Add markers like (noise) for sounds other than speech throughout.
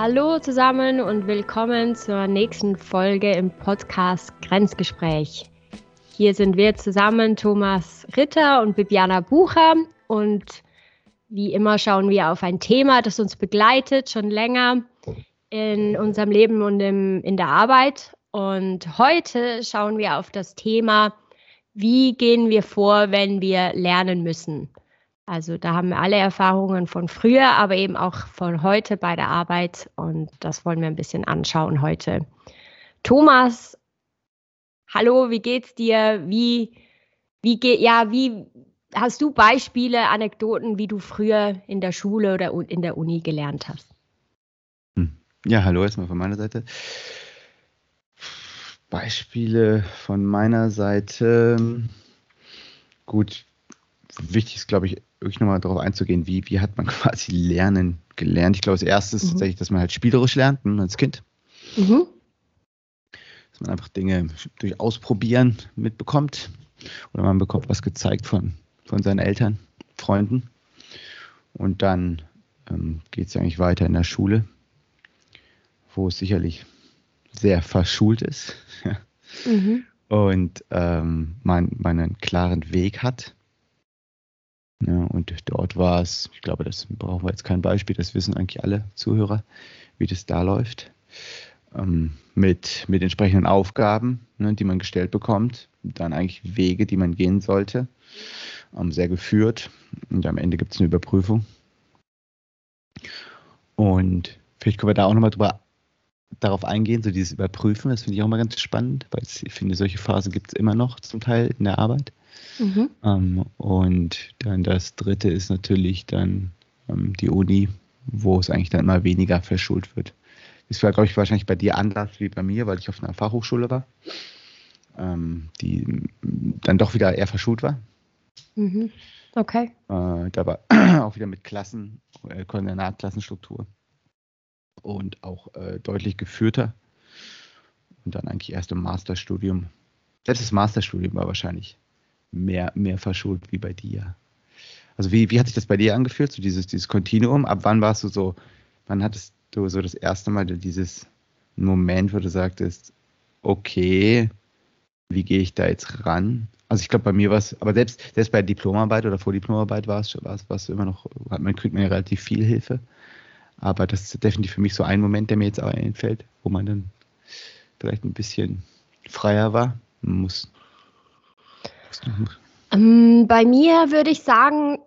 Hallo zusammen und willkommen zur nächsten Folge im Podcast Grenzgespräch. Hier sind wir zusammen, Thomas Ritter und Bibiana Bucher. Und wie immer schauen wir auf ein Thema, das uns begleitet, schon länger in unserem Leben und im, in der Arbeit. Und heute schauen wir auf das Thema, wie gehen wir vor, wenn wir lernen müssen. Also da haben wir alle Erfahrungen von früher, aber eben auch von heute bei der Arbeit und das wollen wir ein bisschen anschauen heute. Thomas, hallo, wie geht's dir? Wie, wie geht, ja, wie hast du Beispiele, Anekdoten, wie du früher in der Schule oder in der Uni gelernt hast? Hm. Ja, hallo erstmal von meiner Seite. Beispiele von meiner Seite. Gut, wichtig ist, glaube ich, wirklich nochmal darauf einzugehen, wie, wie hat man (laughs) quasi Lernen gelernt. Ich glaube, das erste ist mhm. tatsächlich, dass man halt spielerisch lernt ne, als Kind. Mhm. Dass man einfach Dinge durch Ausprobieren mitbekommt. Oder man bekommt was gezeigt von, von seinen Eltern, Freunden. Und dann ähm, geht es eigentlich weiter in der Schule, wo es sicherlich sehr verschult ist. (laughs) mhm. Und ähm, man, man einen klaren Weg hat ja, und dort war es, ich glaube, das brauchen wir jetzt kein Beispiel, das wissen eigentlich alle Zuhörer, wie das da läuft. Ähm, mit, mit entsprechenden Aufgaben, ne, die man gestellt bekommt, dann eigentlich Wege, die man gehen sollte, ähm, sehr geführt. Und am Ende gibt es eine Überprüfung. Und vielleicht können wir da auch nochmal drüber, darauf eingehen, so dieses Überprüfen, das finde ich auch mal ganz spannend, weil ich finde, solche Phasen gibt es immer noch zum Teil in der Arbeit. Mhm. Ähm, und dann das dritte ist natürlich dann ähm, die Uni, wo es eigentlich dann immer weniger verschult wird. Das war, glaube ich, wahrscheinlich bei dir anders wie bei mir, weil ich auf einer Fachhochschule war, ähm, die dann doch wieder eher verschult war. Mhm. Okay. Äh, da war (clears throat) auch wieder mit Klassen, äh, Koordinatklassenstruktur und auch äh, deutlich geführter. Und dann eigentlich erst im Masterstudium. Selbst das Masterstudium war wahrscheinlich mehr, mehr verschult wie bei dir. Also wie, wie hat sich das bei dir angefühlt, so dieses, dieses Kontinuum? Ab wann warst du so, wann hattest du so das erste Mal dieses Moment, wo du sagtest, okay, wie gehe ich da jetzt ran? Also ich glaube, bei mir war es, aber selbst, selbst bei Diplomarbeit oder Vordiplomarbeit war es, war es, immer noch, man kriegt man ja relativ viel Hilfe. Aber das ist definitiv für mich so ein Moment, der mir jetzt auch einfällt, wo man dann vielleicht ein bisschen freier war. Man muss bei mir würde ich sagen,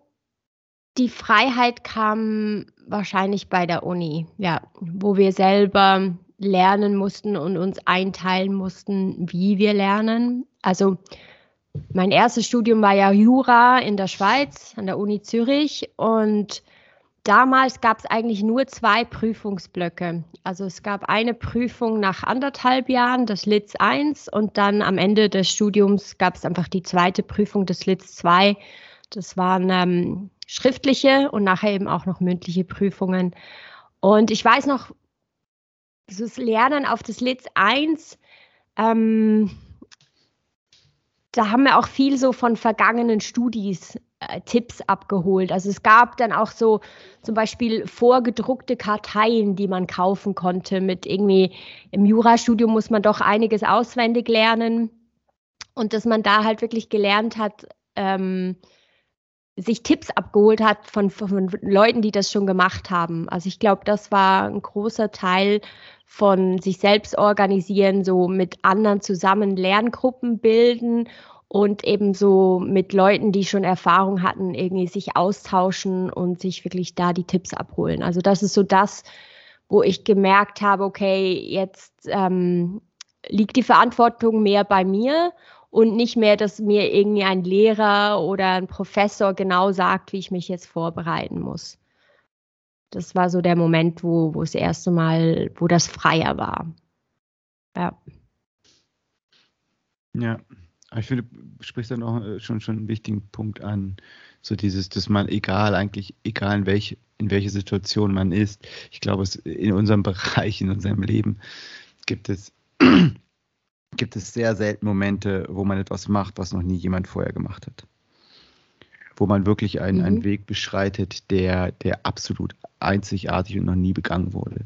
die Freiheit kam wahrscheinlich bei der Uni, ja, wo wir selber lernen mussten und uns einteilen mussten, wie wir lernen. Also mein erstes Studium war ja Jura in der Schweiz an der Uni Zürich und Damals gab es eigentlich nur zwei Prüfungsblöcke. Also es gab eine Prüfung nach anderthalb Jahren, das LITS 1, und dann am Ende des Studiums gab es einfach die zweite Prüfung, das LITS 2. Das waren ähm, schriftliche und nachher eben auch noch mündliche Prüfungen. Und ich weiß noch, das Lernen auf das LITS 1, ähm, da haben wir auch viel so von vergangenen Studis äh, Tipps abgeholt. Also es gab dann auch so zum Beispiel vorgedruckte Karteien, die man kaufen konnte. Mit irgendwie im Jurastudium muss man doch einiges auswendig lernen und dass man da halt wirklich gelernt hat, ähm, sich Tipps abgeholt hat von, von Leuten, die das schon gemacht haben. Also ich glaube, das war ein großer Teil von sich selbst organisieren, so mit anderen zusammen Lerngruppen bilden und eben so mit Leuten, die schon Erfahrung hatten, irgendwie sich austauschen und sich wirklich da die Tipps abholen. Also das ist so das, wo ich gemerkt habe, okay, jetzt ähm, liegt die Verantwortung mehr bei mir und nicht mehr, dass mir irgendwie ein Lehrer oder ein Professor genau sagt, wie ich mich jetzt vorbereiten muss. Das war so der Moment, wo, wo das erste Mal, wo das freier war. Ja. Ja, ich finde, du sprichst da noch äh, schon, schon einen wichtigen Punkt an. So dieses, dass man egal, eigentlich egal in welche, in welche Situation man ist, ich glaube, es in unserem (laughs) Bereich, in unserem Leben gibt es, gibt es sehr selten Momente, wo man etwas macht, was noch nie jemand vorher gemacht hat. wo man wirklich einen, mhm. einen Weg beschreitet, der, der absolut einzigartig und noch nie begangen wurde.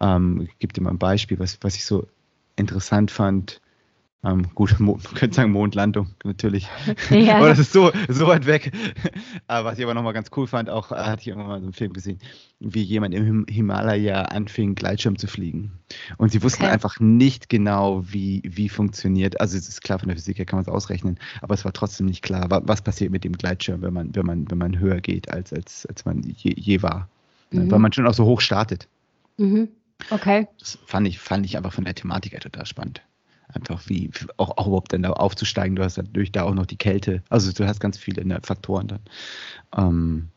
Ähm, ich gebe dir mal ein Beispiel, was, was ich so interessant fand. Ähm, gut, man (laughs) könnte sagen Mondlandung, natürlich. (laughs) Ja. aber das ist so, so weit weg. (laughs) aber was ich aber nochmal ganz cool fand, auch hatte ich irgendwann mal so einen Film gesehen, wie jemand im Himalaya anfing, Gleitschirm zu fliegen. Und sie wussten okay. einfach nicht genau, wie, wie funktioniert. Also es ist klar, von der Physik her kann man es ausrechnen, aber es war trotzdem nicht klar, was passiert mit dem Gleitschirm, wenn man, wenn man, wenn man höher geht, als, als, als man je, je war. Mhm. Weil man schon auch so hoch startet. Mhm. Okay. Das fand ich, fand ich einfach von der Thematik her total spannend einfach wie auch, auch überhaupt dann da aufzusteigen. Du hast natürlich da auch noch die Kälte. Also du hast ganz viele ne, Faktoren dann. Ähm,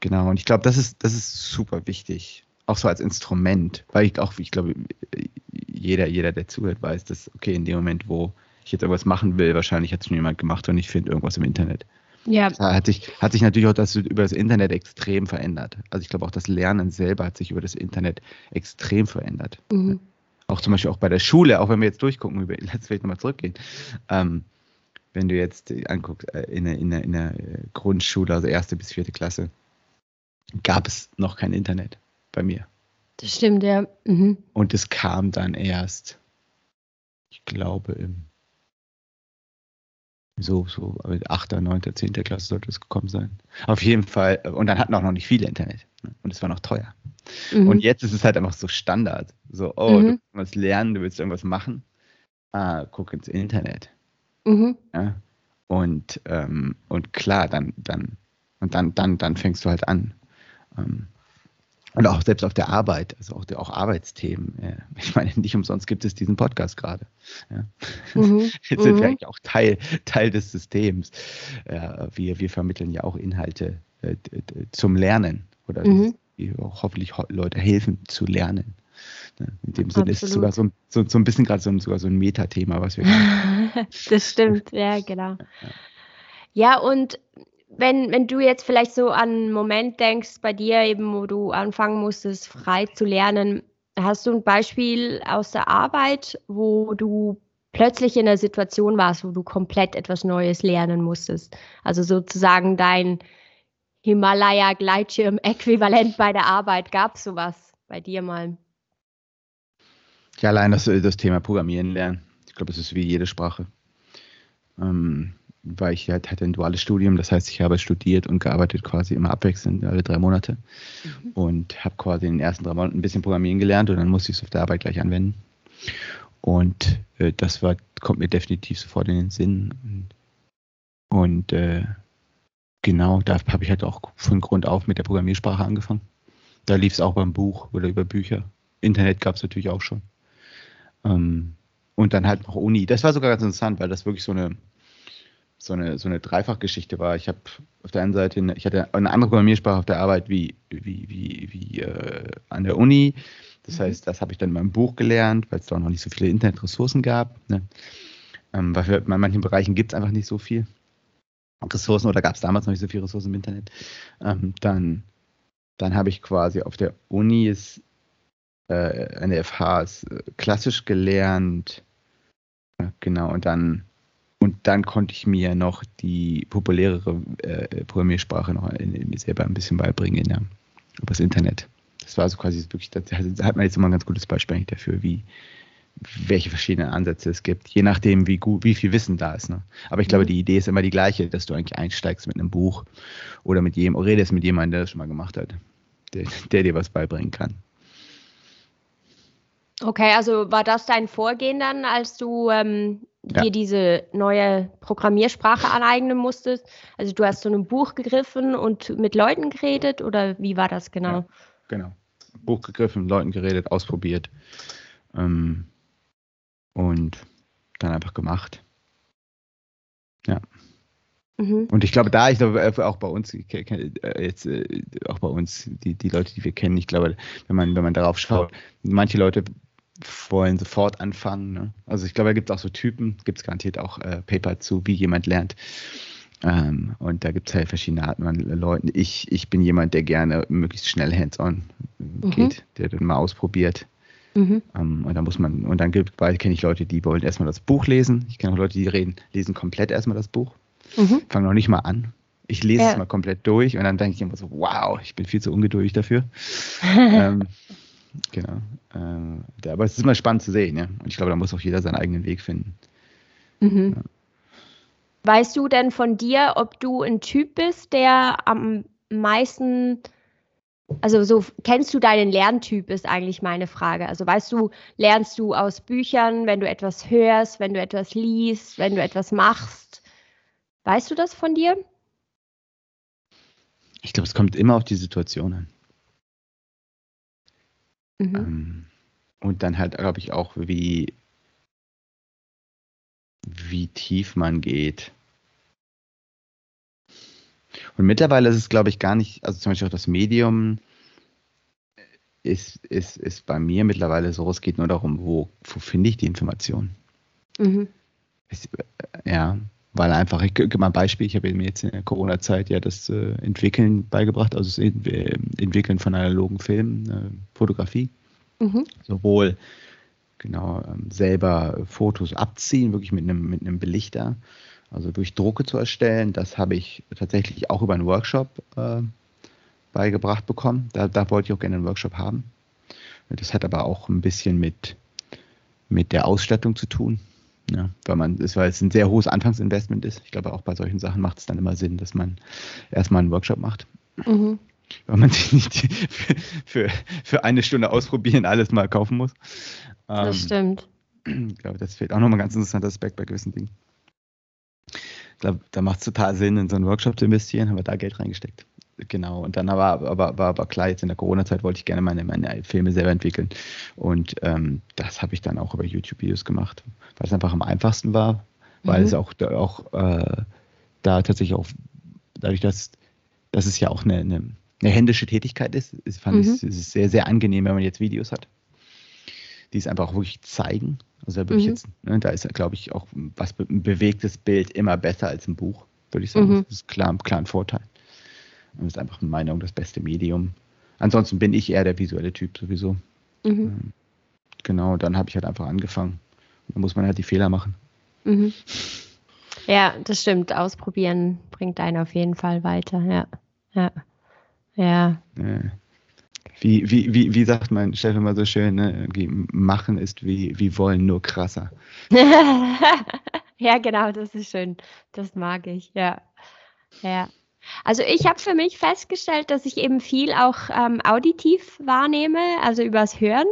genau, und ich glaube, das ist, das ist super wichtig. Auch so als Instrument, weil ich auch, ich glaube, jeder, jeder, der zuhört, weiß, dass, okay, in dem Moment, wo ich jetzt irgendwas machen will, wahrscheinlich hat es schon jemand gemacht und ich finde irgendwas im Internet. Ja. Da hat sich, hat sich natürlich auch das über das Internet extrem verändert. Also ich glaube auch das Lernen selber hat sich über das Internet extrem verändert. Mhm auch zum Beispiel auch bei der Schule, auch wenn wir jetzt durchgucken, über, let's vielleicht nochmal zurückgehen, ähm, wenn du jetzt anguckst, äh, in, der, in, der, in der Grundschule, also erste bis vierte Klasse, gab es noch kein Internet bei mir. Das stimmt, ja. Mhm. Und es kam dann erst, ich glaube, im so, so, 8., 9., 10. Klasse sollte es gekommen sein. Auf jeden Fall, und dann hatten auch noch nicht viele Internet. Ne? Und es war noch teuer. Mhm. Und jetzt ist es halt einfach so Standard. So, oh, mhm. du willst was lernen, du willst irgendwas machen. Ah, guck ins Internet. Mhm. Ja? Und, ähm, und klar, dann, dann, und dann, dann, dann fängst du halt an. Ähm, und auch selbst auf der Arbeit, also auch, auch Arbeitsthemen. Ich meine, nicht umsonst gibt es diesen Podcast gerade. Ja. Mhm. (laughs) Jetzt sind mhm. wir eigentlich auch Teil, Teil des Systems. Ja, wir, wir vermitteln ja auch Inhalte äh, zum Lernen oder mhm auch hoffentlich Leute helfen zu lernen. Ne, in dem Sinne ist es sogar so, so, so ein bisschen gerade so, sogar so ein Metathema, was wir (laughs) Das stimmt, ja, genau. Ja, und wenn, wenn du jetzt vielleicht so an einen Moment denkst bei dir eben, wo du anfangen musstest, frei zu lernen, hast du ein Beispiel aus der Arbeit, wo du plötzlich in einer Situation warst, wo du komplett etwas Neues lernen musstest? Also sozusagen dein, Himalaya-Gleitschirm-Äquivalent bei der Arbeit. Gab es sowas bei dir mal? Ja, allein das, das Thema Programmieren lernen. Ich glaube, es ist wie jede Sprache. Ähm, weil ich halt hatte ein duales Studium, das heißt, ich habe studiert und gearbeitet quasi immer abwechselnd, alle drei Monate. Mhm. Und habe quasi in den ersten drei Monaten ein bisschen Programmieren gelernt und dann musste ich es auf der Arbeit gleich anwenden. Und äh, das war, kommt mir definitiv sofort in den Sinn. Und, und äh, Genau, da habe ich halt auch von Grund auf mit der Programmiersprache angefangen. Da lief es auch beim Buch oder über Bücher. Internet gab es natürlich auch schon. Ähm, und dann halt noch Uni. Das war sogar ganz interessant, weil das wirklich so eine, so eine, so eine Dreifachgeschichte war. Ich habe auf der einen Seite, eine, ich hatte eine andere Programmiersprache auf der Arbeit wie, wie, wie, wie äh, an der Uni. Das mhm. heißt, das habe ich dann in meinem Buch gelernt, weil es da auch noch nicht so viele Internetressourcen gab. Ne? Ähm, weil in manchen Bereichen gibt es einfach nicht so viel. Ressourcen oder gab es damals noch nicht so viele Ressourcen im Internet, ähm, dann, dann habe ich quasi auf der Uni äh, an der FH äh, klassisch gelernt. Ja, genau, und dann und dann konnte ich mir noch die populärere äh, Programmiersprache noch in, in mir selber ein bisschen beibringen in der, über das Internet. Das war so quasi wirklich, da hat man jetzt immer ein ganz gutes Beispiel dafür, wie, welche verschiedenen Ansätze es gibt, je nachdem, wie gut, wie viel Wissen da ist. Ne? Aber ich glaube, mhm. die Idee ist immer die gleiche, dass du eigentlich einsteigst mit einem Buch oder mit jedem, redest mit jemandem, der das schon mal gemacht hat, der, der dir was beibringen kann. Okay, also war das dein Vorgehen dann, als du ähm, ja. dir diese neue Programmiersprache aneignen musstest? Also du hast zu einem Buch gegriffen und mit Leuten geredet oder wie war das genau? Ja, genau. Buch gegriffen, mit Leuten geredet, ausprobiert. Ähm, und dann einfach gemacht. Ja. Mhm. Und ich glaube, da, ich glaube, äh, auch bei uns, äh, jetzt äh, auch bei uns, die, die Leute, die wir kennen, ich glaube, wenn man, wenn man darauf schaut, manche Leute wollen sofort anfangen. Ne? Also ich glaube, da gibt es auch so Typen, gibt es garantiert auch äh, Paper zu, wie jemand lernt. Ähm, und da gibt es halt verschiedene Arten von Leuten. Ich, ich bin jemand, der gerne möglichst schnell hands-on mhm. geht, der dann mal ausprobiert. Mhm. Um, ähm, und dann muss man, und dann gibt kenne ich Leute, die wollen erstmal das Buch lesen. Ich kenne auch Leute, die reden, lesen komplett erstmal das Buch. Mhm. Fangen noch nicht mal an. Ich lese ja. es mal komplett durch und dann denke ich immer so, wow, ich bin viel zu ungeduldig dafür. (laughs) ähm, genau. Ähm, aber es ist immer spannend zu sehen, ja. Und ich glaube, da muss auch jeder seinen eigenen Weg finden. Mhm. Ja. Weißt du denn von dir, ob du ein Typ bist, der am meisten, also so kennst du deinen Lerntyp, ist eigentlich meine Frage. Also weißt du, lernst du aus Büchern, wenn du etwas hörst, wenn du etwas liest, wenn du etwas machst? Weißt du das von dir? Ich glaube, es kommt immer auf die Situation an. Mhm. Ähm, und dann halt, glaube ich, auch, wie, wie tief man geht. Und mittlerweile ist es, glaube ich, gar nicht, also zum Beispiel auch das Medium ist, ist, ist bei mir mittlerweile so, es geht nur darum, wo, wo finde ich die Information. Mhm. Es, äh, ja, weil einfach, ich gebe mal ein Beispiel, ich habe mir jetzt in der Corona-Zeit ja das äh, Entwickeln beigebracht, also das äh, Entwickeln von analogen Filmen, äh, Fotografie. Mhm. Sowohl genau ähm, selber Fotos abziehen, wirklich mit einem, mit einem Belichter, also durch Drucke zu erstellen. Das habe ich tatsächlich auch über einen Workshop äh, beigebracht bekommen. Da, da wollte ich auch gerne einen Workshop haben. Das hat aber auch ein bisschen mit, mit der Ausstattung zu tun. Ja, weil man, es, weil es ein sehr hohes Anfangsinvestment ist. Ich glaube, auch bei solchen Sachen macht es dann immer Sinn, dass man erstmal einen Workshop macht. Mhm. Weil man sich nicht für, (laughs) für, für, eine Stunde ausprobieren alles mal kaufen muss. Das ähm, stimmt. Ich glaube, das fehlt auch nochmal ein ganz interessanter Aspekt bei gewissen Dingen. Ich glaube, da macht es total Sinn, in so einen Workshop zu investieren, haben wir da Geld reingesteckt. Genau, und dann aber, aber, aber, aber klar, jetzt in der Corona-Zeit wollte ich gerne meine, meine Filme selber entwickeln. Und ähm, das habe ich dann auch über YouTube-Videos gemacht, weil es einfach am einfachsten war, weil mhm. es auch, auch äh, da tatsächlich auch, dadurch, dass, dass es ja auch eine, eine, eine händische Tätigkeit ist, fand mhm. ich es sehr, sehr angenehm, wenn man jetzt Videos hat, die es einfach auch wirklich zeigen. Also da würde ich mhm. jetzt, ne, da ist, glaube ich, auch was ein bewegtes Bild immer besser als ein Buch, würde ich sagen. Mhm. Das ist klar, klar ein Vorteil. Das ist einfach in meiner Meinung das beste Medium. Ansonsten bin ich eher der visuelle Typ sowieso. Mhm. Ähm, genau, dann habe ich halt einfach angefangen. Da muss man halt die Fehler machen. Mhm. (laughs) Ja, das stimmt. Ausprobieren bringt einen auf jeden Fall weiter. Ja. Ja. Ja. Wie, wie, wie, wie sagt mein Chef immer so schön, ne? machen ist wie, wie wollen, nur krasser. (laughs) ja, genau, das ist schön. Das mag ich, ja. Ja. Also ich habe für mich festgestellt, dass ich eben viel auch ähm, auditiv wahrnehme, also übers Hören.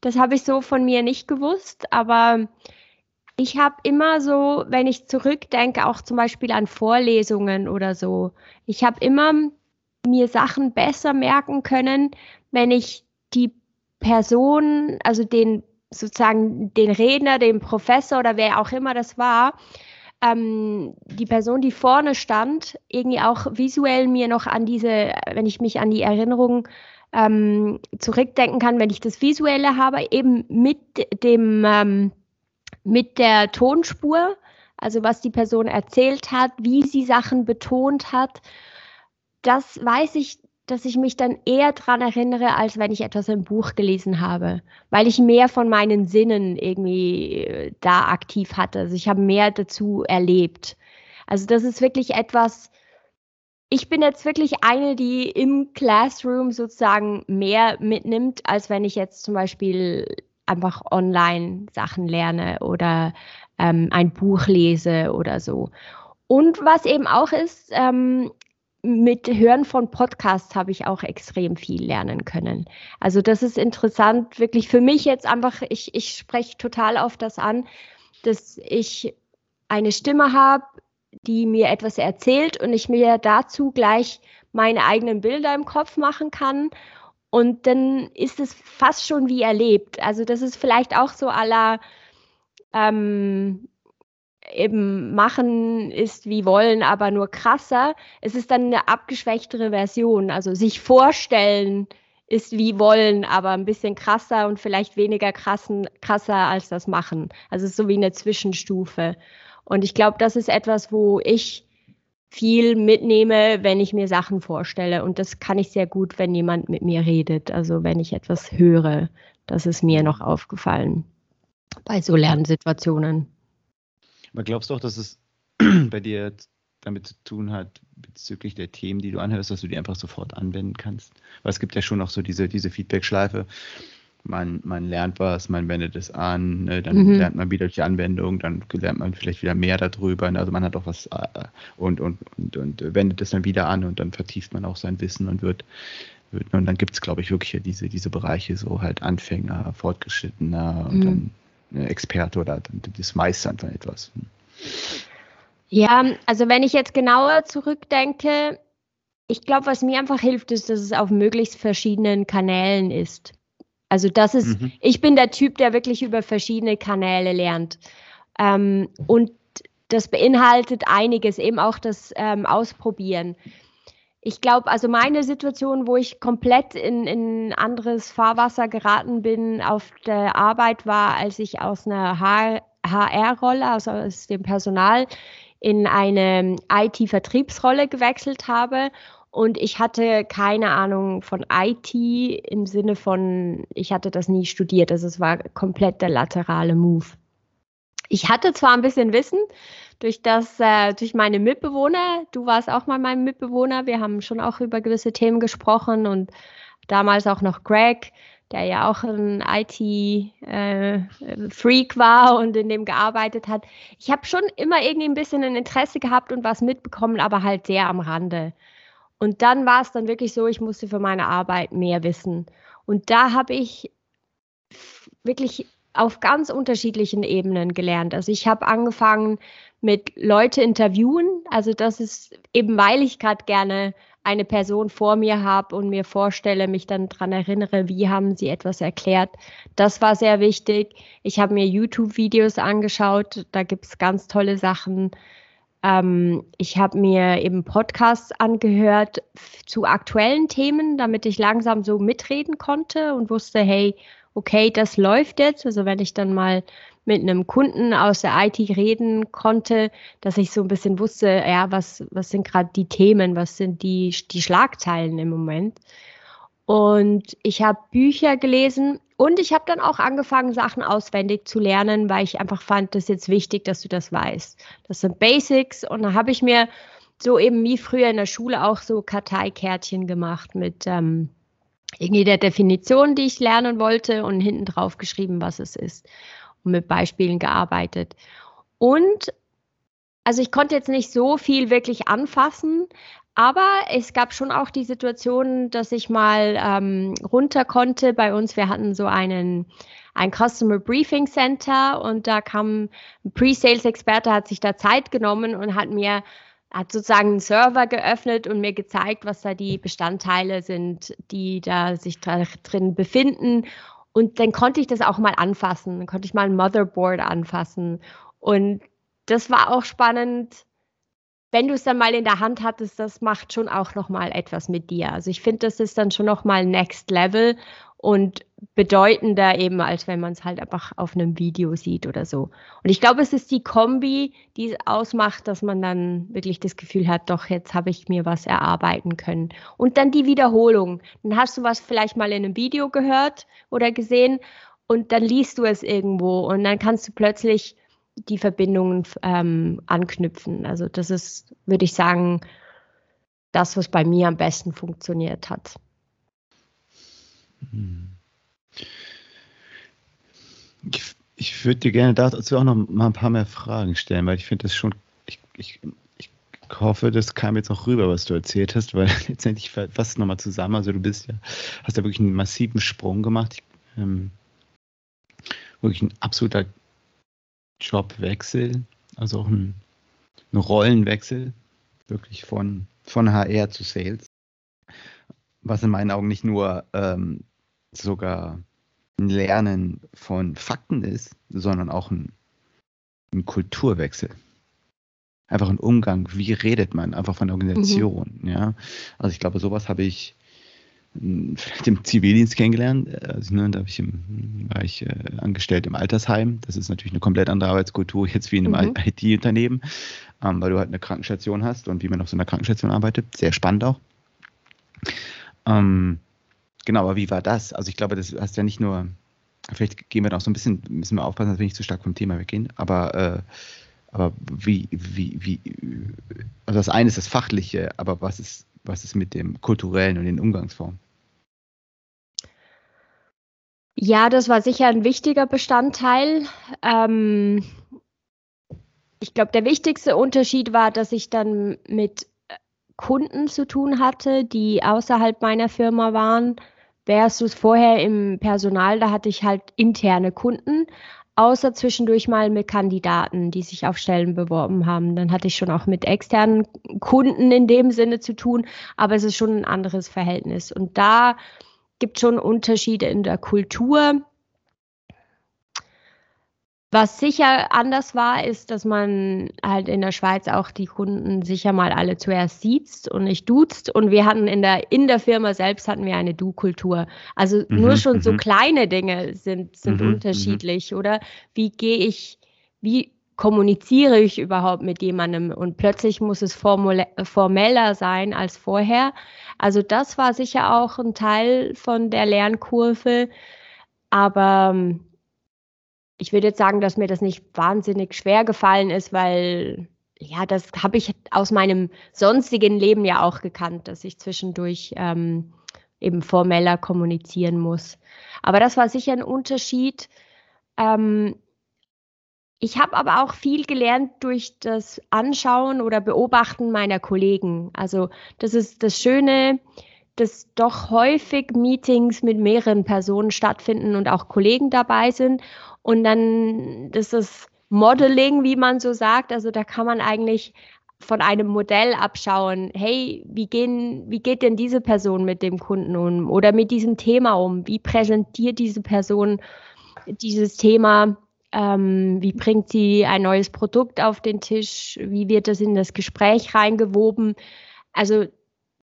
Das habe ich so von mir nicht gewusst, aber ich habe immer so, wenn ich zurückdenke, auch zum Beispiel an Vorlesungen oder so, ich habe immer mir Sachen besser merken können, wenn ich die Person, also den sozusagen den Redner, den Professor oder wer auch immer das war, ähm, die Person, die vorne stand, irgendwie auch visuell mir noch an diese, wenn ich mich an die Erinnerung ähm, zurückdenken kann, wenn ich das Visuelle habe, eben mit dem, ähm, mit der Tonspur, also was die Person erzählt hat, wie sie Sachen betont hat, das weiß ich dass ich mich dann eher daran erinnere, als wenn ich etwas im Buch gelesen habe, weil ich mehr von meinen Sinnen irgendwie äh, da aktiv hatte. Also ich habe mehr dazu erlebt. Also das ist wirklich etwas, ich bin jetzt wirklich eine, die im Classroom sozusagen mehr mitnimmt, als wenn ich jetzt zum Beispiel einfach online Sachen lerne oder ähm, ein Buch lese oder so. Und was eben auch ist, ähm, mit Hören von Podcasts habe ich auch extrem viel lernen können. Also das ist interessant, wirklich für mich jetzt einfach, ich, ich spreche total auf das an, dass ich eine Stimme habe, die mir etwas erzählt und ich mir dazu gleich meine eigenen Bilder im Kopf machen kann. Und dann ist es fast schon wie erlebt. Also das ist vielleicht auch so aller ähm, eben machen ist wie wollen, aber nur krasser. Es ist dann eine abgeschwächtere Version. Also sich vorstellen ist wie wollen, aber ein bisschen krasser und vielleicht weniger krassen, krasser als das machen. Also so wie eine Zwischenstufe. Und ich glaube, das ist etwas, wo ich viel mitnehme, wenn ich mir Sachen vorstelle. Und das kann ich sehr gut, wenn jemand mit mir redet. Also wenn ich etwas höre. Das ist mir noch aufgefallen bei so Lernsituationen. Aber glaubst du auch, dass es (clears throat) bei dir damit zu tun hat bezüglich der Themen, die du anhörst, dass du die einfach sofort anwenden kannst. Weil es gibt ja schon noch so diese, diese Feedback-Schleife. Man, man lernt was, man wendet es an, ne, dann mhm. lernt man wieder die Anwendung, dann lernt man vielleicht wieder mehr darüber. Ne, also man hat auch was äh, und, und, und, und wendet es dann wieder an und dann vertieft man auch sein Wissen und wird, wird und dann gibt es, glaube ich, wirklich diese, diese Bereiche, so halt Anfänger, Fortgeschrittener und mhm. dann Experte oder das Meistern von etwas. Ja, also wenn ich jetzt genauer zurückdenke, ich glaube, was mir einfach hilft, ist, dass es auf möglichst verschiedenen Kanälen ist. Also das ist, mhm. ich bin der Typ, der wirklich über verschiedene Kanäle lernt. Ähm, und das beinhaltet einiges, eben auch das ähm, Ausprobieren. Ich glaube, also meine Situation, wo ich komplett in, in anderes Fahrwasser geraten bin auf der Arbeit, war, als ich aus einer HR-Rolle, also aus dem Personal, in eine IT-Vertriebsrolle gewechselt habe und ich hatte keine Ahnung von IT im Sinne von, ich hatte das nie studiert, also es war komplett der laterale Move. Ich hatte zwar ein bisschen Wissen durch das, äh, durch meine Mitbewohner, du warst auch mal mein Mitbewohner, wir haben schon auch über gewisse Themen gesprochen und damals auch noch Greg, der ja auch ein IT-Freak äh, war und in dem gearbeitet hat. Ich habe schon immer irgendwie ein bisschen ein Interesse gehabt und was mitbekommen, aber halt sehr am Rande. Und dann war es dann wirklich so, ich musste für meine Arbeit mehr wissen. Und da habe ich wirklich auf ganz unterschiedlichen Ebenen gelernt. Also ich habe angefangen mit Leute interviewen. Also das ist eben, weil ich gerade gerne eine Person vor mir habe und mir vorstelle, mich dann daran erinnere, wie haben sie etwas erklärt. Das war sehr wichtig. Ich habe mir YouTube-Videos angeschaut, da gibt es ganz tolle Sachen. Ähm, ich habe mir eben Podcasts angehört zu aktuellen Themen, damit ich langsam so mitreden konnte und wusste, hey, okay, das läuft jetzt. Also wenn ich dann mal mit einem Kunden aus der IT reden konnte, dass ich so ein bisschen wusste, ja, was, was sind gerade die Themen, was sind die, die Schlagzeilen im Moment. Und ich habe Bücher gelesen und ich habe dann auch angefangen, Sachen auswendig zu lernen, weil ich einfach fand, das ist jetzt wichtig, dass du das weißt. Das sind Basics und da habe ich mir so eben wie früher in der Schule auch so Karteikärtchen gemacht mit ähm, irgendwie der Definition, die ich lernen wollte und hinten drauf geschrieben, was es ist und mit Beispielen gearbeitet. Und also ich konnte jetzt nicht so viel wirklich anfassen, aber es gab schon auch die Situation, dass ich mal ähm, runter konnte. Bei uns, wir hatten so einen ein Customer Briefing Center und da kam ein Pre-Sales-Experte, hat sich da Zeit genommen und hat mir hat sozusagen einen Server geöffnet und mir gezeigt, was da die Bestandteile sind, die da sich drin befinden und dann konnte ich das auch mal anfassen. Dann konnte ich mal ein Motherboard anfassen. Und das war auch spannend. Wenn du es dann mal in der Hand hattest, das macht schon auch noch mal etwas mit dir. Also ich finde, das ist dann schon noch mal Next Level und bedeutender eben, als wenn man es halt einfach auf einem Video sieht oder so. Und ich glaube, es ist die Kombi, die es ausmacht, dass man dann wirklich das Gefühl hat, doch, jetzt habe ich mir was erarbeiten können. Und dann die Wiederholung. Dann hast du was vielleicht mal in einem Video gehört oder gesehen und dann liest du es irgendwo und dann kannst du plötzlich die Verbindungen ähm, anknüpfen. Also das ist, würde ich sagen, das, was bei mir am besten funktioniert hat. Ich, ich würde dir gerne dazu auch noch mal ein paar mehr Fragen stellen, weil ich finde das schon, ich, ich, ich hoffe, das kam jetzt auch rüber, was du erzählt hast, weil (laughs) letztendlich fasst nochmal zusammen. Also du bist ja, hast ja wirklich einen massiven Sprung gemacht. Ich, ähm, wirklich ein absoluter Jobwechsel, also auch ein, ein Rollenwechsel, wirklich von, von HR zu Sales. Was in meinen Augen nicht nur ähm, sogar ein Lernen von Fakten ist, sondern auch ein, ein Kulturwechsel. Einfach ein Umgang, wie redet man, einfach von der Organisation. Mhm. Ja? Also ich glaube, sowas habe ich hm, vielleicht im Zivildienst kennengelernt. Also, ne, da ich im, war ich äh, angestellt im Altersheim. Das ist natürlich eine komplett andere Arbeitskultur jetzt wie in einem mhm. IT-Unternehmen, ähm, weil du halt eine Krankenstation hast und wie man auf so einer Krankenstation arbeitet. Sehr spannend auch. Ähm, Genau, aber wie war das? Also ich glaube, das hast ja nicht nur, vielleicht gehen wir da auch so ein bisschen, müssen wir aufpassen, dass wir nicht zu stark vom Thema weggehen, aber äh, aber wie, wie, wie, also das eine ist das Fachliche, aber was ist, was ist mit dem Kulturellen und den Umgangsformen? Ja, das war sicher ein wichtiger Bestandteil. Ähm, ich glaube, der wichtigste Unterschied war, dass ich dann mit Kunden zu tun hatte, die außerhalb meiner Firma waren, versus vorher im Personal, da hatte ich halt interne Kunden, außer zwischendurch mal mit Kandidaten, die sich auf Stellen beworben haben. Dann hatte ich schon auch mit externen Kunden in dem Sinne zu tun, aber es ist schon ein anderes Verhältnis. Und da gibt es schon Unterschiede in der Kultur. Was sicher anders war, ist, dass man halt in der Schweiz auch die Kunden sicher mal alle zuerst sieht und nicht duzt. Und wir hatten in der, in der Firma selbst hatten wir eine Du-Kultur. Also mhm, nur schon so mhm. kleine Dinge sind, sind mhm, mhm, unterschiedlich, oder? Wie gehe ich, wie kommuniziere ich überhaupt mit jemandem? Und plötzlich muss es formeller sein als vorher. Also das war sicher auch ein Teil von der Lernkurve. Aber ich würde jetzt sagen, dass mir das nicht wahnsinnig schwer gefallen ist, weil ja, das habe ich aus meinem sonstigen Leben ja auch gekannt, dass ich zwischendurch ähm, eben formeller kommunizieren muss. Aber das war sicher ein Unterschied. Ähm, ich habe aber auch viel gelernt durch das Anschauen oder Beobachten meiner Kollegen. Also das ist das Schöne, dass doch häufig Meetings mit mehreren Personen stattfinden und auch Kollegen dabei sind. Und dann das ist Modeling, wie man so sagt. Also da kann man eigentlich von einem Modell abschauen, hey, wie, gehen, wie geht denn diese Person mit dem Kunden um oder mit diesem Thema um? Wie präsentiert diese Person dieses Thema? Ähm, wie bringt sie ein neues Produkt auf den Tisch? Wie wird das in das Gespräch reingewoben? Also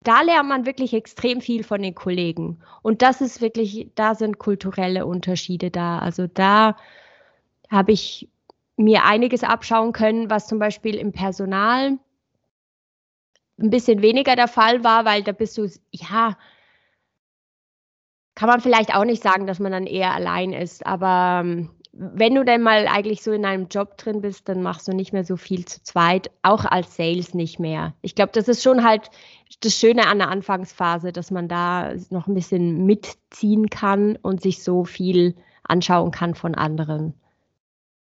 da lernt man wirklich extrem viel von den Kollegen. Und das ist wirklich, da sind kulturelle Unterschiede da. Also da habe ich mir einiges abschauen können, was zum Beispiel im Personal ein bisschen weniger der Fall war, weil da bist du, ja, kann man vielleicht auch nicht sagen, dass man dann eher allein ist, aber ähm, wenn du dann mal eigentlich so in einem Job drin bist, dann machst du nicht mehr so viel zu zweit, auch als Sales nicht mehr. Ich glaube, das ist schon halt das Schöne an der Anfangsphase, dass man da noch ein bisschen mitziehen kann und sich so viel anschauen kann von anderen.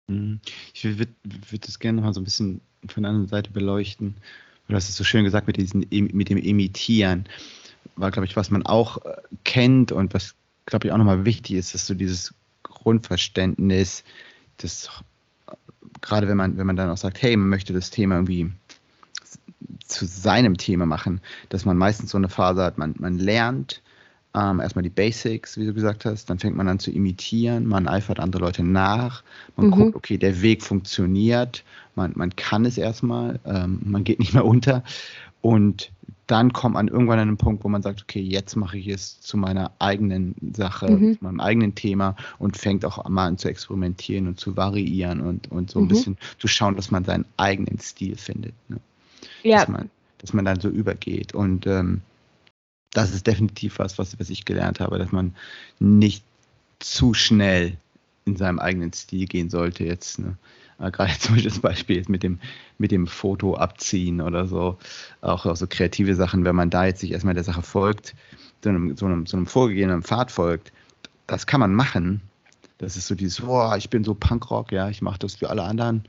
Mhm. Ich würde würd das gerne noch mal so ein bisschen von der anderen Seite beleuchten. Du hast es so schön gesagt mit, diesen, mit dem Imitieren. War, glaube ich, was man auch äh, kennt und was, glaube ich, auch nochmal wichtig ist, dass du dieses Grundverständnis, das gerade wenn man, wenn man dann auch sagt, hey, man möchte das Thema irgendwie zu seinem Thema machen, dass man meistens so eine Phase hat, man, man lernt ähm, erstmal die Basics, wie du gesagt hast, dann fängt man an zu imitieren, man eifert andere Leute nach, man mhm. guckt, okay, der Weg funktioniert, man, man kann es erstmal, ähm, man geht nicht mehr (laughs) unter und dann kommt man irgendwann an einen Punkt, wo man sagt, okay, jetzt mache ich es zu meiner eigenen Sache, mhm. zu meinem eigenen Thema und fängt auch mal an zu experimentieren und zu variieren und, und so ein mhm. bisschen zu schauen, dass man seinen eigenen Stil findet. Ne? Ja. Dass, man, dass man dann so übergeht. Und ähm, das ist definitiv was, was, was ich gelernt habe, dass man nicht zu schnell in seinem eigenen Stil gehen sollte jetzt. Ne? Äh, gerade (laughs) zum Beispiel das Beispiel mit dem, mit dem Foto abziehen oder so, auch, auch so kreative Sachen, wenn man da jetzt sich erstmal der Sache folgt, so einem, so einem, so einem vorgegebenen Pfad folgt, das kann man machen. Das ist so dieses, boah, ich bin so Punkrock, ja, ich mache das wie alle anderen.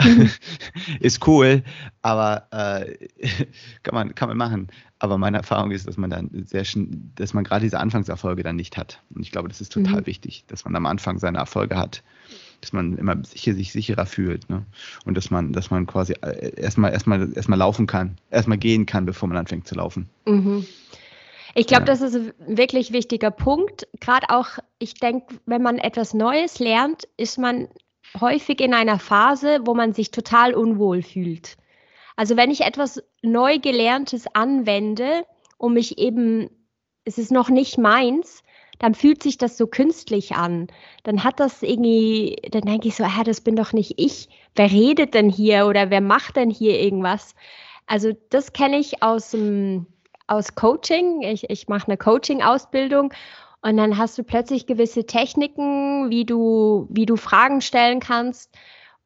Mhm. (laughs) ist cool, aber äh, (laughs) kann, man, kann man machen. Aber meine Erfahrung ist, dass man dann sehr schnell, dass man gerade diese Anfangserfolge dann nicht hat. Und ich glaube, das ist total mhm. wichtig, dass man am Anfang seine Erfolge hat dass man immer sicher, sich sicherer fühlt. Ne? Und dass man, dass man quasi äh, erstmal, erstmal, erstmal laufen kann, erstmal gehen kann, bevor man anfängt zu laufen. Mhm. Ich glaube, ja. das ist ein wirklich wichtiger Punkt. Gerade auch, ich denke, wenn man etwas Neues lernt, ist man häufig in einer Phase, wo man sich total unwohl fühlt. Also wenn ich etwas neu gelerntes anwende und mich eben, es ist noch nicht meins, dann fühlt sich das so künstlich an. Dann hat das irgendwie, dann denke ich so, ah, das bin doch nicht ich. Wer redet denn hier oder wer macht denn hier irgendwas? Also das kenne ich aus, aus Coaching. Ich, ich mache eine Coaching-Ausbildung und dann hast du plötzlich gewisse Techniken, wie du, wie du Fragen stellen kannst.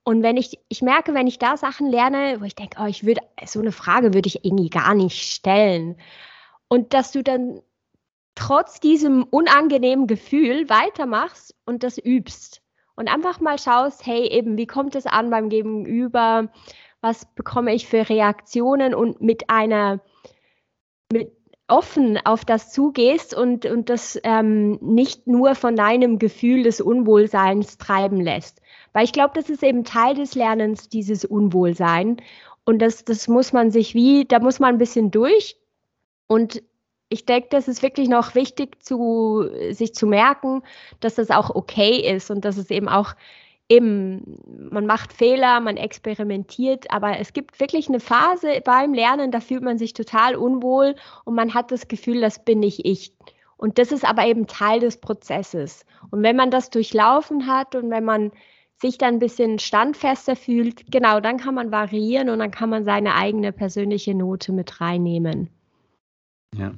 Und wenn ich, ich merke, wenn ich da Sachen lerne, wo ich denke, oh, ich würde, so eine Frage würde ich irgendwie gar nicht stellen. Und dass du dann trotz diesem unangenehmen Gefühl weitermachst und das übst. Und einfach mal schaust, hey, eben, wie kommt es an beim Gegenüber? Was bekomme ich für Reaktionen? Und mit einer, mit offen auf das zugehst und, und das ähm, nicht nur von deinem Gefühl des Unwohlseins treiben lässt. Weil ich glaube, das ist eben Teil des Lernens, dieses Unwohlsein. Und das, das muss man sich wie, da muss man ein bisschen durch. Und ich denke, das ist wirklich noch wichtig zu sich zu merken, dass das auch okay ist und dass es eben auch eben, man macht Fehler, man experimentiert, aber es gibt wirklich eine Phase beim Lernen, da fühlt man sich total unwohl und man hat das Gefühl, das bin nicht ich. Und das ist aber eben Teil des Prozesses. Und wenn man das durchlaufen hat und wenn man sich dann ein bisschen standfester fühlt, genau, dann kann man variieren und dann kann man seine eigene persönliche Note mit reinnehmen. Ja,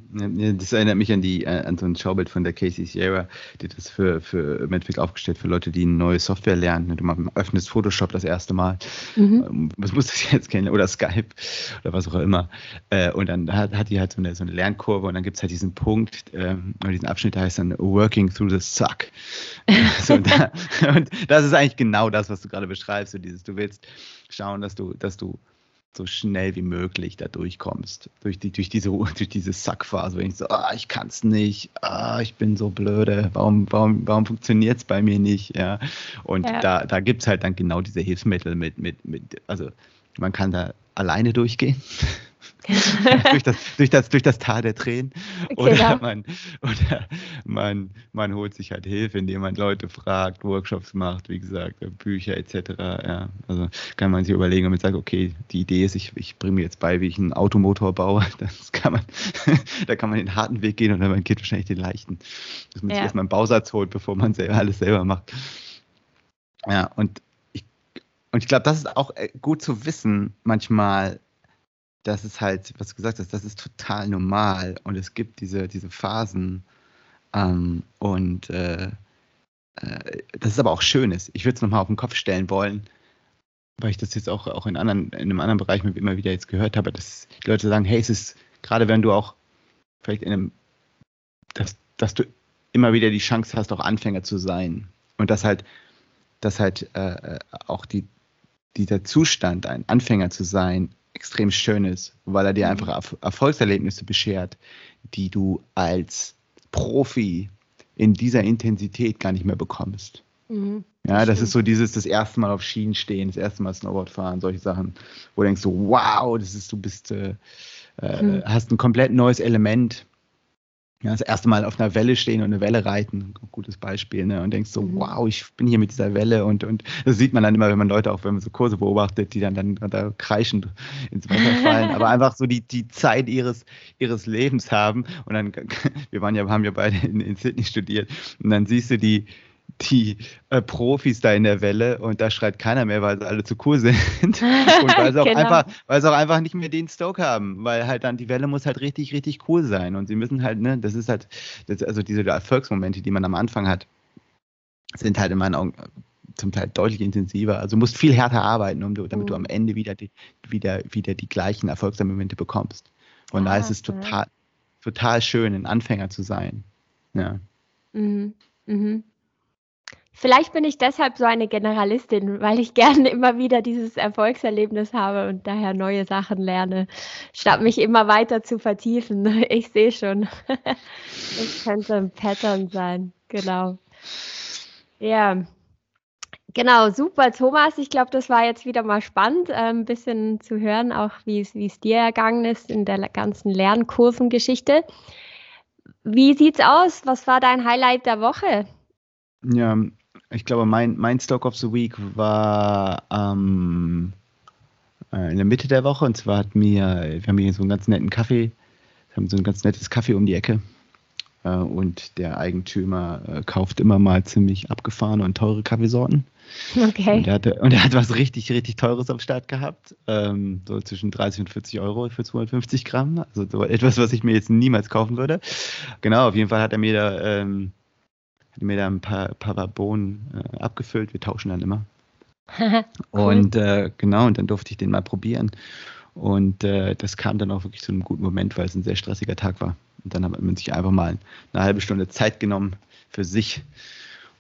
das erinnert mich an die äh, an so ein Schaubild von der Casey Sierra, die das für, für im Endeffekt aufgestellt für Leute, die neue Software lernen. Du öffnest Photoshop das erste Mal. Mhm. Ähm, was muss das (laughs) jetzt kennen? Oder Skype oder was auch immer. Äh, und dann hat, hat die halt so eine, so eine Lernkurve und dann gibt es halt diesen Punkt, ähm, oder diesen Abschnitt, der heißt dann Working through the Suck. (laughs) so, und, da, und das ist eigentlich genau das, was du gerade beschreibst. So dieses, du willst schauen, dass du, dass du so schnell wie möglich da durchkommst. Durch, die, durch diese, (laughs) durch diese Sackphase, wenn ich so, ah, ich kann es nicht, ah, ich bin so blöde, warum, warum, warum funktioniert es bei mir nicht? Ja. Und ja. da, da gibt es halt dann genau diese Hilfsmittel mit, mit, mit, also man kann da alleine durchgehen. (laughs) (laughs) durch, das, durch, das, durch das Tal der Tränen. Oder, genau. man, oder man, man holt sich halt Hilfe, indem man Leute fragt, Workshops macht, wie gesagt, Bücher etc. Ja, also kann man sich überlegen und man sagt, okay, die Idee ist, ich, ich bringe mir jetzt bei, wie ich einen Automotor baue. (laughs) Das kann man, (laughs) da kann man den harten Weg gehen und dann geht wahrscheinlich den leichten. Dass man ja. sich erstmal einen Bausatz holt, bevor man selber, alles selber macht. Ja, und ich, und ich glaube, das ist auch äh, gut zu wissen, manchmal, das ist halt, was du gesagt hast, das ist total normal und es gibt diese, diese Phasen ähm, und äh, äh, das ist aber auch Schönes. Ich würde es nochmal auf den Kopf stellen wollen, weil ich das jetzt auch, auch in, anderen, in einem anderen Bereich immer wieder jetzt gehört habe, dass die Leute sagen, hey, es ist, gerade wenn du auch vielleicht in einem, dass, dass du immer wieder die Chance hast, auch Anfänger zu sein und dass halt, dass halt äh, äh auch die, dieser Zustand, ein Anfänger zu sein, extrem schön ist, weil er dir mhm. einfach Erfolgserlebnisse beschert, die du als Profi in dieser Intensität gar nicht mehr bekommst. Mhm, ja, das stimmt. ist so dieses das erste Mal auf Schienen stehen, das erste Mal Snowboard fahren, solche Sachen, wo du denkst so, wow, das ist, du bist, äh, mhm. hast ein komplett neues Element ja, das erste Mal auf einer Welle stehen und eine Welle reiten, gutes Beispiel, ne? Und denkst so, mhm. wow, ich bin hier mit dieser Welle und, und das sieht man dann immer, wenn man Leute auch, wenn man so Kurse beobachtet, die dann, dann da kreischend ins Wasser (laughs) fallen, aber einfach so die, die Zeit ihres, ihres Lebens haben. Und dann, (laughs) wir waren ja, haben ja beide in, in Sydney studiert und dann siehst du die, die äh, Profis da in der Welle und da schreit keiner mehr, weil sie alle zu cool sind (laughs) und weil sie, auch (laughs) genau. einfach, weil sie auch einfach nicht mehr den Stoke haben, weil halt dann die Welle muss halt richtig, richtig cool sein und sie müssen halt, ne, das ist halt, das, also diese Erfolgsmomente, die man am Anfang hat, sind halt in meinen Augen zum Teil deutlich intensiver. Also du musst viel härter arbeiten, um, damit mhm. du am Ende wieder die, wieder, wieder die gleichen Erfolgsmomente bekommst. Und ah, da ist es total, total schön, ein Anfänger zu sein. Ja. Mhm. Mhm. Vielleicht bin ich deshalb so eine Generalistin, weil ich (laughs) gerne immer wieder dieses Erfolgserlebnis habe und daher neue Sachen lerne, statt mich immer weiter zu vertiefen. (laughs) Ich sehe schon. (laughs) Das könnte ein Pattern sein. Genau. Ja. Genau, super, Thomas. Ich glaube, das war jetzt wieder mal spannend, äh, ein bisschen zu hören, auch wie es dir ergangen ist in der ganzen Lernkurvengeschichte. Wie sieht's aus? Was war dein Highlight der Woche? Ja, ich glaube, mein, mein Stock of the Week war ähm, äh, in der Mitte der Woche. Und zwar hat mir, wir haben hier so einen ganz netten Kaffee, wir haben so ein ganz nettes Kaffee um die Ecke. Äh, und der Eigentümer äh, kauft immer mal ziemlich abgefahrene und teure Kaffeesorten. Okay. Und er, hatte, und er hat was richtig, richtig Teures am Start gehabt. Ähm, so zwischen 30 und 40 Euro für 250 Gramm. Also so etwas, was ich mir jetzt niemals kaufen würde. Genau, auf jeden Fall hat er mir da. Ähm, mir da ein paar, paar Bohnen äh, abgefüllt. Wir tauschen dann immer. (laughs) cool. Und äh, genau, und dann durfte ich den mal probieren. Und äh, das kam dann auch wirklich zu einem guten Moment, weil es ein sehr stressiger Tag war. Und dann hat man sich einfach mal eine halbe Stunde Zeit genommen für sich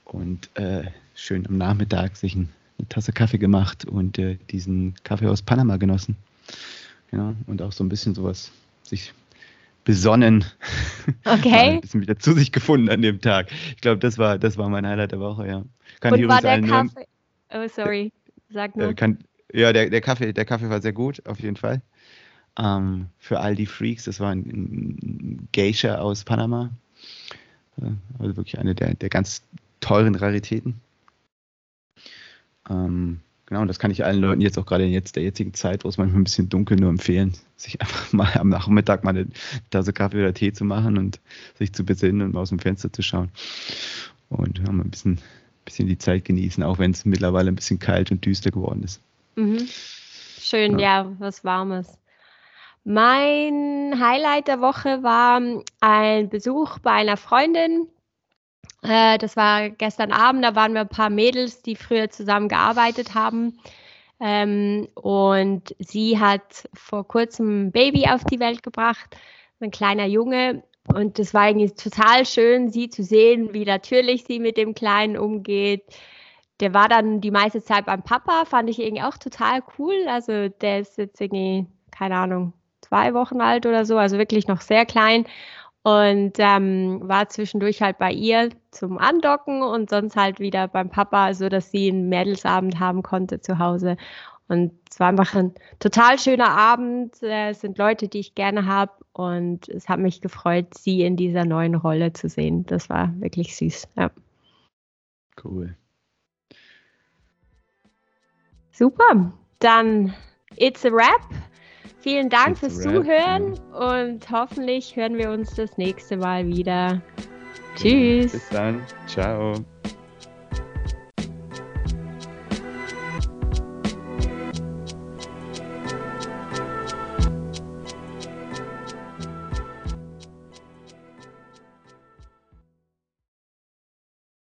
und äh, schön am Nachmittag sich ein, eine Tasse Kaffee gemacht und äh, diesen Kaffee aus Panama genossen. Ja, und auch so ein bisschen sowas sich besonnen. Okay. ein bisschen wieder zu sich gefunden an dem Tag. Ich glaube, das war, das war mein Highlight der Woche, ja. Kann und war der Kaffee? Oh, sorry. Sag nur. Äh, kann, ja, der, der, Kaffee, der Kaffee war sehr gut, auf jeden Fall. Ähm, für all die Freaks, das war ein, ein Geisha aus Panama. Äh, also wirklich eine der, der ganz teuren Raritäten. Ähm, genau, und das kann ich allen Leuten jetzt auch gerade in jetzt der jetzigen Zeit, wo es manchmal ein bisschen dunkel nur empfehlen, sich einfach (laughs) mal am Nachmittag mal eine Tasse Kaffee oder Tee zu machen und sich zu besinnen und mal aus dem Fenster zu schauen. Und ja, mal ein bisschen, bisschen die Zeit genießen, auch wenn es mittlerweile ein bisschen kalt und düster geworden ist. Mhm. Schön, ja. ja, was Warmes. Mein Highlight der Woche war ein Besuch bei einer Freundin. Äh, das war gestern Abend, da waren wir ein paar Mädels, die früher zusammen gearbeitet haben. Ähm, und sie hat vor kurzem ein Baby auf die Welt gebracht, ein kleiner Junge. Und das war eigentlich total schön, sie zu sehen, wie natürlich sie mit dem Kleinen umgeht. Der war dann die meiste Zeit beim Papa, fand ich irgendwie auch total cool. Also der ist jetzt irgendwie, keine Ahnung, zwei Wochen alt oder so, also wirklich noch sehr klein und ähm, war zwischendurch halt bei ihr zum Andocken und sonst halt wieder beim Papa, so dass sie einen Mädelsabend haben konnte zu Hause. Und es war einfach ein total schöner Abend. Es sind Leute, die ich gerne habe und es hat mich gefreut, sie in dieser neuen Rolle zu sehen. Das war wirklich süß. Ja. Cool. Super. Dann it's a wrap. Vielen Dank fürs Zuhören und hoffentlich hören wir uns das nächste Mal wieder. Tschüss. Bis dann. Ciao.